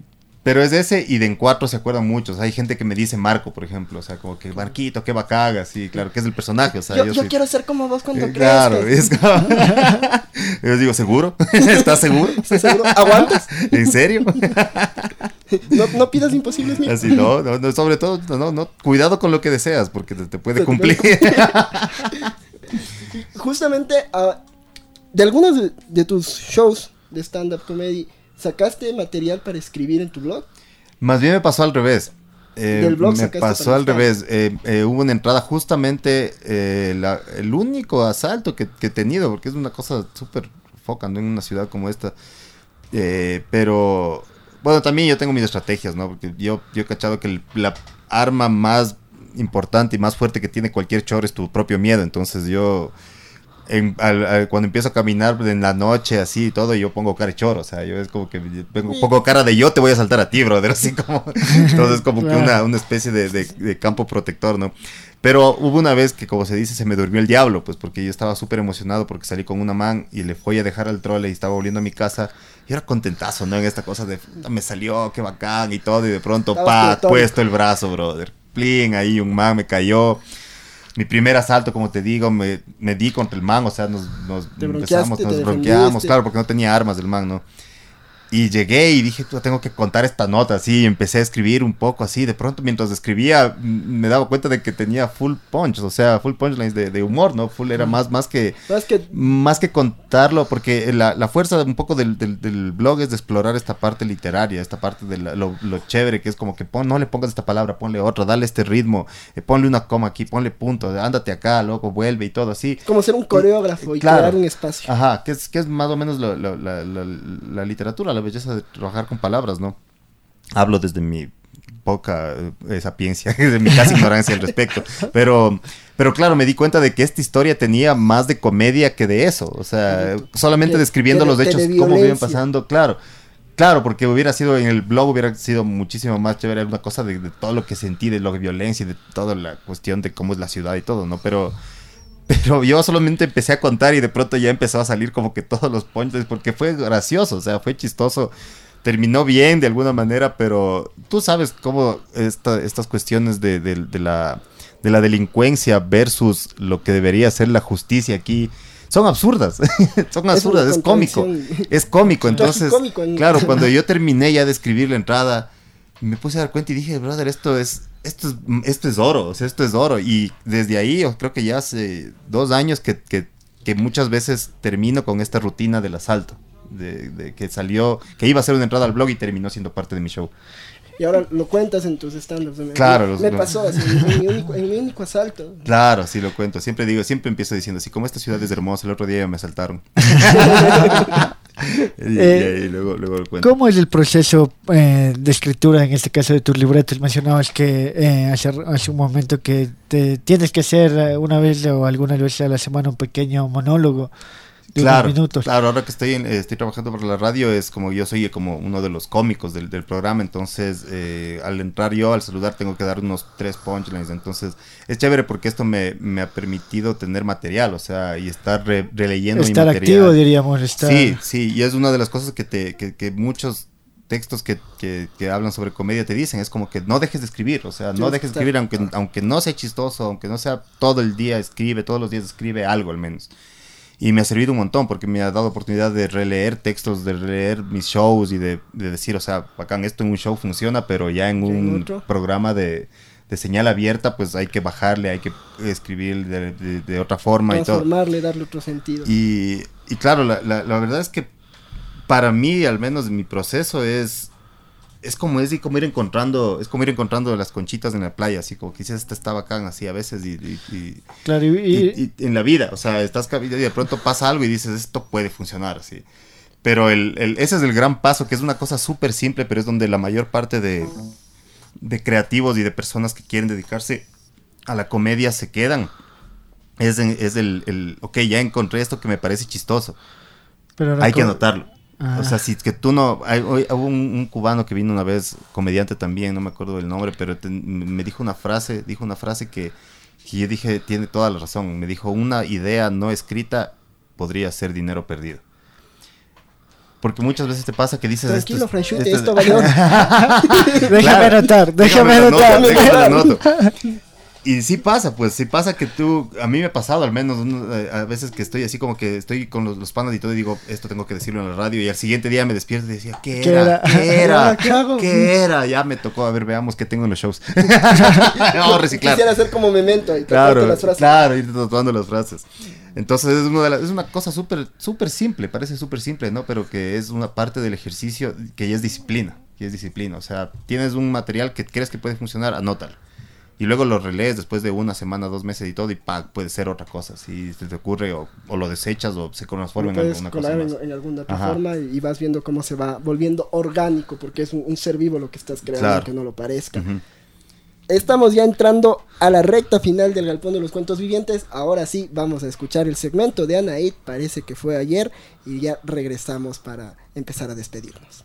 pero es ese y de en cuatro se acuerdan muchos. Hay gente que me dice Marco, por ejemplo, o sea, como que Marquito, qué bacaga, sí, claro, que es el personaje, o sea, yo, yo, yo soy- quiero ser como vos cuando eh, Claro, es como... Yo digo, ¿seguro? ¿Estás seguro? ¿Estás seguro? ¿Aguantas? ¿En serio? No, no pidas imposibles, mijo. Así, no, no, no, sobre todo, no, no, no, cuidado con lo que deseas, porque te, te puede cumplir. Justamente, ah, de algunos de, de tus shows de stand-up comedy, ¿sacaste material para escribir en tu blog? Más bien me pasó al revés. Eh, Del blog me pasó al estar. revés. Eh, eh, hubo una entrada justamente, la- el único asalto que, que he tenido, porque es una cosa súper foca, ¿no? En una ciudad como esta. Pero, bueno, también yo tengo mis estrategias, ¿no? Porque yo, yo he cachado que el- la arma más importante y más fuerte que tiene cualquier chor es tu propio miedo. Entonces yo en- al- al- cuando empiezo a caminar en la noche así y todo, yo pongo cara de choro, o sea, yo es como que pongo, pongo cara de yo te voy a saltar a ti, brother, así como, entonces como que una, una especie de, de- de campo protector, ¿no? Pero hubo una vez que, como se dice, se me durmió el diablo, pues porque yo estaba súper emocionado porque salí con una man y le fui a dejar al trole y estaba volviendo a mi casa. Y era contentazo, ¿no? En esta cosa de, "Puta, me salió, qué bacán y todo, y de pronto, pa, puesto el brazo, brother. Plin, ahí un man me cayó. Mi primer asalto, como te digo, me, me di contra el man, o sea, nos, nos empezamos, nos defendiste. claro, porque no tenía armas el man, ¿no? Y llegué y dije, "Puta, tengo que contar esta nota, así, y empecé a escribir un poco así, de pronto mientras escribía me daba cuenta de que tenía full punch, o sea, full punchlines de, de humor, ¿no? Full era más, más que, ¿Sabes que más que contarlo, porque la, la fuerza un poco del, del- del blog es de explorar esta parte literaria, esta parte de la- lo, lo chévere, que es como que pon, no le pongas esta palabra, ponle otra, dale este ritmo, eh, ponle una coma aquí, ponle punto, ándate acá, loco, vuelve y todo así. como ser un coreógrafo y Claro. crear un espacio? Ajá, que es, que es más o menos lo- lo- la, la- la literatura, la belleza de trabajar con palabras, ¿no? Hablo desde mi poca eh, sapiencia, desde mi casi ignorancia al respecto. Pero, pero claro, me di cuenta de que esta historia tenía más de comedia que de eso. O sea, solamente describiendo de- los hechos, de cómo violencia. pasando, claro. Claro, porque hubiera sido en el blog, hubiera sido muchísimo más chévere, una cosa de, de todo lo que sentí, de lo de violencia y de toda la cuestión de cómo es la ciudad y todo, ¿no? Pero, pero yo solamente empecé a contar y de pronto ya empezó a salir como que todos los punchlines porque fue gracioso, o sea, fue chistoso. Terminó bien de alguna manera, pero tú sabes cómo esta- estas cuestiones de, de- de la, de la delincuencia versus lo que debería ser la justicia aquí son absurdas. son absurdas, es cómico. contradicción. Es cómico, entonces, claro, cuando yo terminé ya de escribir la entrada, me puse a dar cuenta y dije, brother, esto es, esto es, esto es oro, o sea, esto es oro. Y desde ahí, yo creo que ya hace dos años que, que, que muchas veces termino con esta rutina del asalto. De, de que salió, que iba a ser una entrada al blog y terminó siendo parte de mi show. Y ahora lo cuentas en tus stand-ups. Claro, Me, los- me pasó así, en mi, único, en mi único asalto. Claro, sí lo cuento. Siempre digo, siempre empiezo diciendo así, como esta ciudad es hermosa, el otro día me asaltaron. y, y Eh, ahí luego, luego lo cuento. ¿Cómo es el proceso eh, de escritura, en este caso de tus libretos? Mencionabas que eh, hace, hace un momento que te tienes que hacer eh, una vez o alguna vez a la semana un pequeño monólogo de Claro, unos minutos. claro, ahora que estoy, en- eh, estoy trabajando para la radio es como yo soy como uno de los cómicos del, del programa, entonces eh, al entrar yo, al saludar, tengo que dar unos tres punchlines, entonces es chévere porque esto me, me ha permitido tener material, o sea, y estar re- releyendo Estar mi material. activo, diríamos. Estar... Sí, sí, y es una de las cosas que, te, que, que muchos textos que, que, que hablan sobre comedia te dicen, es como que no dejes de escribir, o sea, no dejes de escribir, aunque, aunque no sea chistoso, aunque no sea todo el día, escribe, todos los días escribe algo al menos. Y me ha servido un montón porque me ha dado oportunidad de releer textos, de releer mis shows y de, de decir, o sea, bacán, esto en un show funciona, pero ya en ¿Y en un otro? programa de, de señal abierta, pues hay que bajarle, hay que escribir de, de- de otra forma y todo. Transformarle, darle otro sentido. Y, y claro, la, la- la verdad es que para mí, al menos mi proceso es es como es y como ir encontrando es como ir encontrando las conchitas en la playa, así como que dices, esta está bacán así a veces y, y- y- Claro, y, en la vida, o sea, estás y de pronto pasa algo y dices, esto puede funcionar así. Pero el, el- ese es el gran paso, que es una cosa súper simple, pero es donde la mayor parte de, de creativos y de personas que quieren dedicarse a la comedia se quedan. Es, en- es el, el, ok, ya encontré esto que me parece chistoso. pero Hay que anotarlo. Ah. O sea, si es que tú no... Hay, hoy- hubo un, un cubano que vino una vez, comediante también, no me acuerdo del nombre, pero te- me dijo una frase, dijo una frase que, que yo dije, tiene toda la razón. Me dijo, una idea no escrita podría ser dinero perdido. Porque muchas veces te pasa que dices... esto Tranquilo, es- Franchute, esto esto es- valió. Déjame Claro. anotar, déjame anotar. Y sí pasa, pues sí pasa que tú, a mí me ha pasado al menos eh, a veces que estoy así como que estoy con los, los panas y todo y digo, esto tengo que decirlo en la radio y al siguiente día me despierto y decía, ¿qué ¿Qué era? ¿Qué era? ¿Qué hago? ¿Qué era? Ya me tocó, a ver, veamos qué tengo en los shows. Vamos a reciclar. Quisiera ser como memento y Claro, las frases. claro, ir tatuando las frases. Entonces es una, de las- es una cosa súper súper simple, parece súper simple, ¿no? Pero que es una parte del ejercicio que ya es disciplina, que es disciplina. O sea, tienes un material que crees que puede funcionar, anótalo. Y luego lo relees después de una semana, dos meses y todo, y pa, puede ser otra cosa. Si se te ocurre, o, o lo desechas, o se transforma en alguna cosa en, más. en alguna otra Ajá. forma y, y vas viendo cómo se va volviendo orgánico, porque es un, un ser vivo lo que estás creando, Claro. aunque no lo parezca. Estamos ya entrando a la recta final del Galpón de los Cuentos Vivientes. Ahora sí, vamos a escuchar el segmento de Anaid. Parece que fue ayer y ya regresamos para empezar a despedirnos.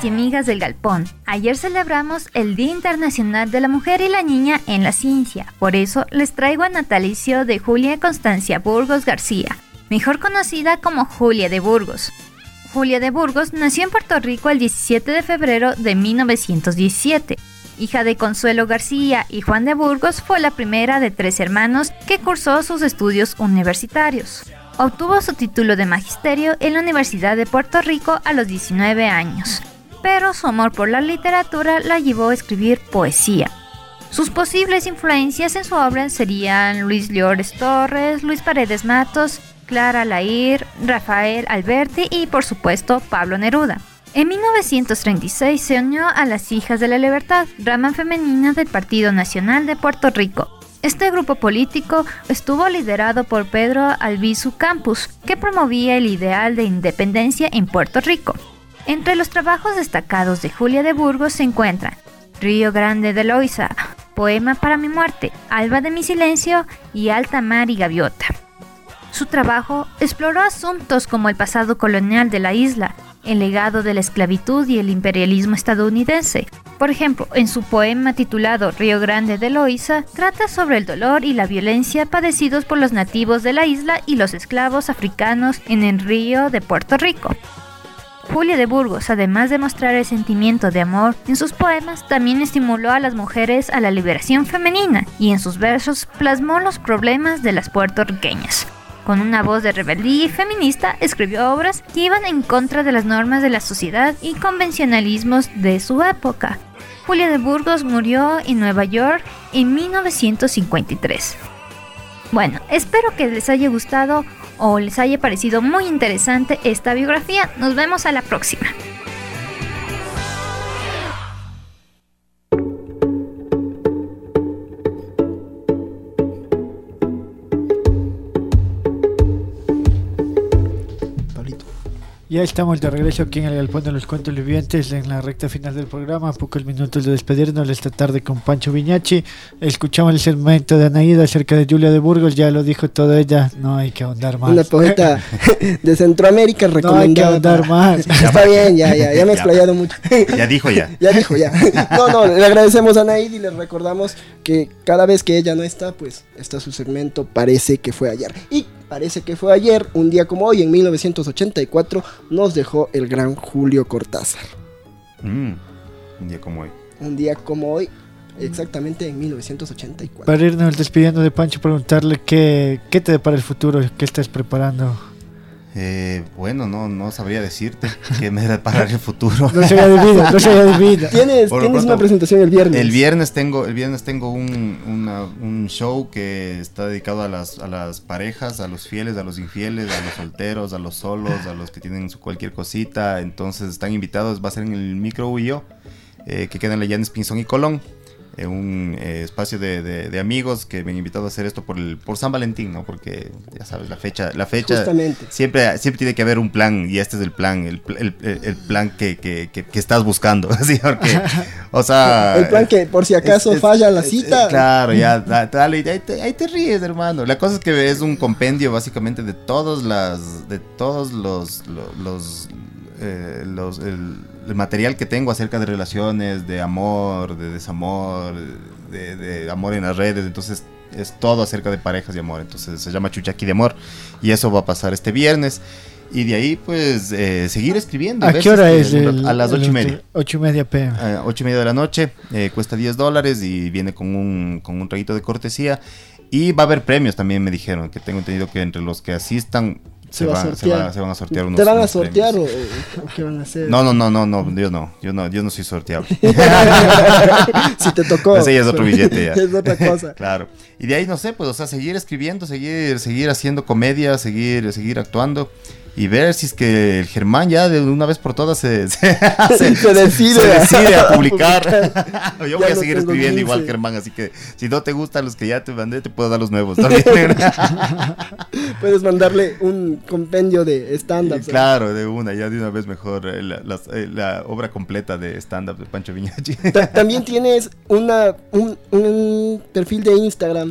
Y amigas del Galpón. Ayer celebramos el Día Internacional de la Mujer y la Niña en la Ciencia. Por eso les traigo a natalicio de Julia Constancia Burgos García, mejor conocida como Julia de Burgos. Julia de Burgos nació en Puerto Rico el 17 de febrero de 1917. Hija de Consuelo García y Juan de Burgos, fue la primera de tres hermanos que cursó sus estudios universitarios. Obtuvo su título de magisterio en la Universidad de Puerto Rico a los 19 años, pero su amor por la literatura la llevó a escribir poesía. Sus posibles influencias en su obra serían Luis Llores Torres, Luis Paredes Matos, Clara Lair, Rafael Alberti y por supuesto Pablo Neruda. En 1936 se unió a las Hijas de la Libertad, rama femenina del Partido Nacional de Puerto Rico. Este grupo político estuvo liderado por Pedro Albizu Campos, que promovía el ideal de independencia en Puerto Rico. Entre los trabajos destacados de Julia de Burgos se encuentran Río Grande de Loiza, Poema para mi muerte, Alba de mi silencio y Alta Mar y Gaviota. Su trabajo exploró asuntos como el pasado colonial de la isla, el legado de la esclavitud y el imperialismo estadounidense. Por ejemplo, en su poema titulado Río Grande de Loíza, trata sobre el dolor y la violencia padecidos por los nativos de la isla y los esclavos africanos en el río de Puerto Rico. Julia de Burgos, además de mostrar el sentimiento de amor en sus poemas, también estimuló a las mujeres a la liberación femenina y en sus versos plasmó los problemas de las puertorriqueñas. Con una voz de rebeldía y feminista, escribió obras que iban en contra de las normas de la sociedad y convencionalismos de su época. Julia de Burgos murió en Nueva York en 1953. Bueno, espero que les haya gustado o les haya parecido muy interesante esta biografía. Nos vemos a la próxima. Ya estamos de regreso aquí en el Galpón de los Cuentos Vivientes en la recta final del programa. Pocos minutos de despedirnos esta tarde con Pancho Viñachi. Escuchamos el segmento de Anaída acerca de Julia de Burgos. Ya lo dijo toda ella. No hay que ahondar más. Una poeta de Centroamérica No hay que recomendada. ahondar para- más. Está bien, ya, ya, ya me he Ya. explayado mucho. Ya dijo ya. Ya dijo, ya. No, no, le agradecemos a Naid y le recordamos que cada vez que ella no está, pues está su segmento Parece que fue ayer. Y parece que fue ayer, un día como hoy, en 1984, nos dejó el gran Julio Cortázar. Mm, un día como hoy. Un día como hoy, exactamente en 1984. Para irnos despidiendo de Pancho, preguntarle qué, qué te depara el futuro, qué estás preparando. Eh, bueno, no, no sabría decirte qué me depara el futuro. No se adivina, no se. Tienes, Por tienes una presentación el viernes. El viernes tengo, el viernes tengo un, una- un show que está dedicado a las, a las parejas, a los fieles, a los infieles, a los solteros, a los solos, a los que tienen su cualquier cosita. Entonces están invitados, va a ser en el micro y yo, eh, que queda en la Llanes Pinzón y Colón. Eh, un eh, espacio de, de- de amigos que me han invitado a hacer esto por el por San Valentín, ¿no? Porque ya sabes, la fecha, la fecha Justamente. siempre, siempre tiene que haber un plan y este es el plan, el, el- el- plan que, que- que- que estás buscando. Así, porque, o sea, el plan que por si acaso es- es- falla la cita. es- claro, ya, da- dale, ahí te, ahí te ríes, hermano. La cosa es que es un compendio básicamente de todos las, de todos los, lo- los, eh, los- el, el material que tengo acerca de relaciones, de amor, de desamor, de, de amor en las redes. Entonces es todo acerca de parejas y amor. Entonces se llama Chuchaki de amor y eso va a pasar este viernes. Y de ahí, pues, eh, seguir escribiendo. ¿A qué hora es? el- a las ocho y media. Ocho y media pm. A 8 y media de la noche, eh, cuesta 10 dólares y viene con un, con un traguito de cortesía. Y va a haber premios también, me dijeron, que tengo entendido que entre los que asistan se, va a van, se, sortear. va- se van a sortear unos ¿Te van a sortear o, o qué van a hacer? No, no, no, no, no, yo no, yo no, yo no soy sorteable. si te tocó. Ese ya es otro billete ya. es otra cosa. claro. Y de ahí no sé, pues, o sea, seguir escribiendo, seguir, seguir haciendo comedia, seguir, seguir actuando. Y ver si es que el Germán ya de una vez por todas se, se, Se decide se decide a a publicar. publicar. Yo Ya voy a seguir escribiendo 15. igual Germán, así que si no te gustan los que ya te mandé, te puedo dar los nuevos. Puedes mandarle un compendio de stand-up. claro, de una, ya de una vez mejor eh, la, eh, la obra completa de stand-up de Pancho Viñachi. Ta- También tienes una, un, un perfil de Instagram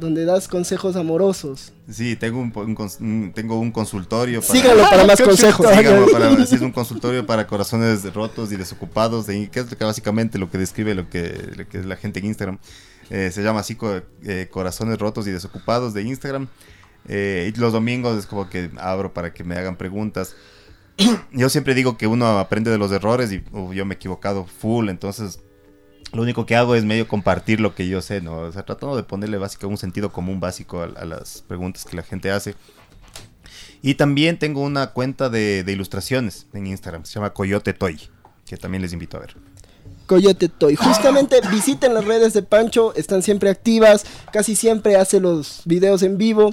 donde das consejos amorosos. Sí, tengo un, tengo un consultorio. Síganlo para más consejos. Síganlo para, sí, es un consultorio para corazones rotos y desocupados, de, que es lo que básicamente lo que describe lo que, lo que es la gente en Instagram. Eh, se llama así eh, Corazones Rotos y Desocupados de Instagram. Eh, y los domingos es como que abro para que me hagan preguntas. yo siempre digo que uno aprende de los errores y uh, yo me he equivocado full, entonces lo único que hago es medio compartir lo que yo sé, ¿no? O sea, tratando de ponerle básico un sentido común básico a, a las preguntas que la gente hace. Y también tengo una cuenta de, de ilustraciones en Instagram, se llama Coyote Toy, que también les invito a ver. Coyote Toy. Justamente visiten las redes de Pancho, están siempre activas, casi siempre hace los videos en vivo.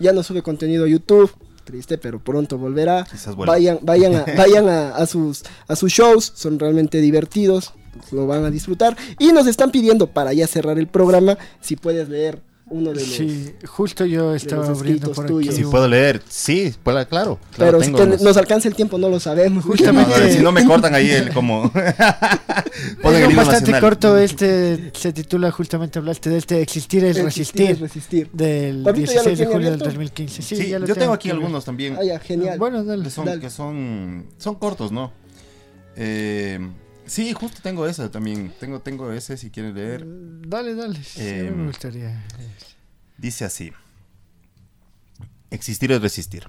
Ya no sube contenido a YouTube, triste, pero pronto volverá. Vayan, vayan, a, vayan a, a sus, a sus shows, son realmente divertidos, lo van a disfrutar. Y nos están pidiendo para ya cerrar el programa, si puedes leer uno de los... Sí, justo yo estaba abriendo por tuyos. aquí. Si puedo leer, sí, puedo- claro. claro, Pero si te- nos alcanza el tiempo, no lo sabemos. Justamente- si no me cortan ahí el como... Ponen el bastante nacional. corto, este se titula justamente, hablaste de este Existir es Existir es resistir, resistir. del Pablito, ¿ya lo 16 de julio del abierto? 2015. Sí, Sí, ya lo yo tengo aquí algunos también. Ah, ya, genial. Bueno, dale. que son, Dale. que son, son cortos, ¿no? Eh, sí, justo tengo ese también. Tengo, tengo ese si quieren leer. Dale, dale. sí, mí Em, me gustaría. Dice así. Existir es resistir.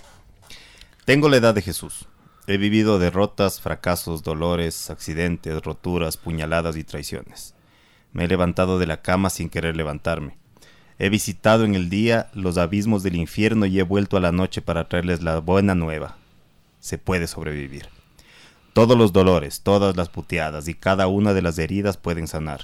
Tengo la edad de Jesús. He vivido derrotas, fracasos, dolores, accidentes, roturas, puñaladas y traiciones. Me he levantado de la cama sin querer levantarme. He visitado en el día los abismos del infierno y he vuelto a la noche para traerles la buena nueva. Se puede sobrevivir. Todos los dolores, todas las puteadas y cada una de las heridas pueden sanar.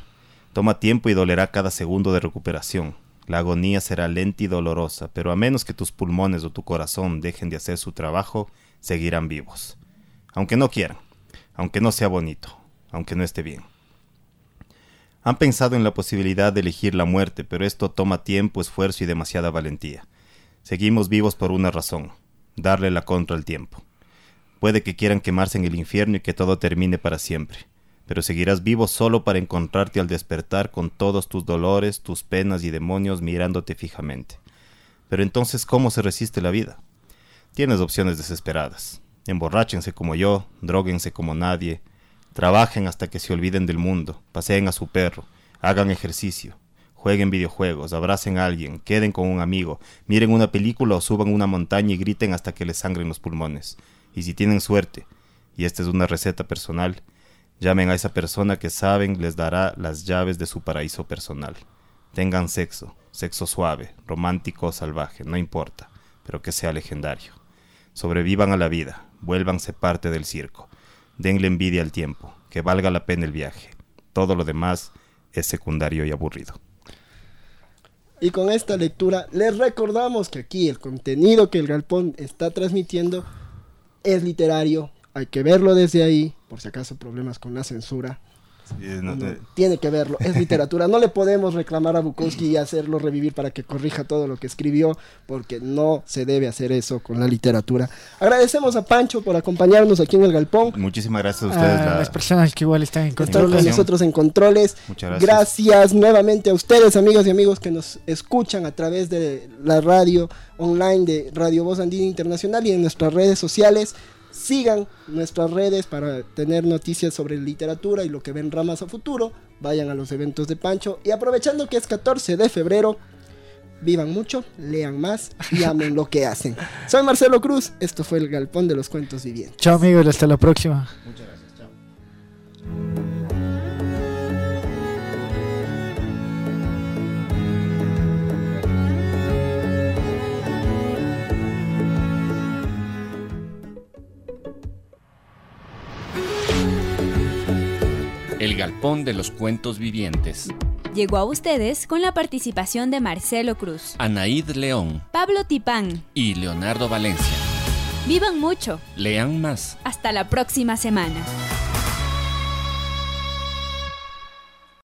Toma tiempo y dolerá cada segundo de recuperación. La agonía será lenta y dolorosa, pero a menos que tus pulmones o tu corazón dejen de hacer su trabajo, seguirán vivos. Aunque no quieran, aunque no sea bonito, aunque no esté bien. Han pensado en la posibilidad de elegir la muerte, pero esto toma tiempo, esfuerzo y demasiada valentía. Seguimos vivos por una razón, darle la contra al tiempo. Puede que quieran quemarse en el infierno y que todo termine para siempre, pero seguirás vivo solo para encontrarte al despertar con todos tus dolores, tus penas y demonios mirándote fijamente. Pero entonces, ¿cómo se resiste la vida? Tienes opciones desesperadas. Emborráchense como yo, dróguense como nadie, trabajen hasta que se olviden del mundo, paseen a su perro, hagan ejercicio, jueguen videojuegos, abracen a alguien, queden con un amigo, miren una película o suban una montaña y griten hasta que les sangren los pulmones. Y si tienen suerte, y esta es una receta personal, llamen a esa persona que saben les dará las llaves de su paraíso personal. Tengan sexo, sexo suave, romántico o salvaje, no importa, pero que sea legendario. Sobrevivan a la vida, vuélvanse parte del circo. Denle envidia al tiempo, que valga la pena el viaje. Todo lo demás es secundario y aburrido. Y con esta lectura les recordamos que aquí el contenido que el Galpón está transmitiendo es literario. Hay que verlo desde ahí, por si acaso problemas con la censura. No, No, tiene que verlo, es literatura. No le podemos reclamar a Bukowski y hacerlo revivir para que corrija todo lo que escribió, porque no se debe hacer eso con la literatura. Agradecemos a Pancho por acompañarnos aquí en el Galpón. Muchísimas gracias a ustedes. A la- las personas que igual están en Estar control. con nosotros en controles. Muchas gracias. Gracias nuevamente a ustedes, amigos y amigos que nos escuchan a través de la radio online de Radio Voz Andina Internacional y en nuestras redes sociales. Sigan nuestras redes para tener noticias sobre literatura y lo que ven ramas a futuro. Vayan a los eventos de Pancho. Y aprovechando que es 14 de febrero, vivan mucho, lean más y amen lo que hacen. Soy Marcelo Cruz, esto fue el Galpón de los Cuentos Vivientes. Chao amigos, hasta la próxima. El Galpón de los Cuentos Vivientes. Llegó a ustedes con la participación de Marcelo Cruz, Anaíd León Pablo Tipán. y Leonardo Valencia. Vivan mucho. Lean más. Hasta la próxima semana.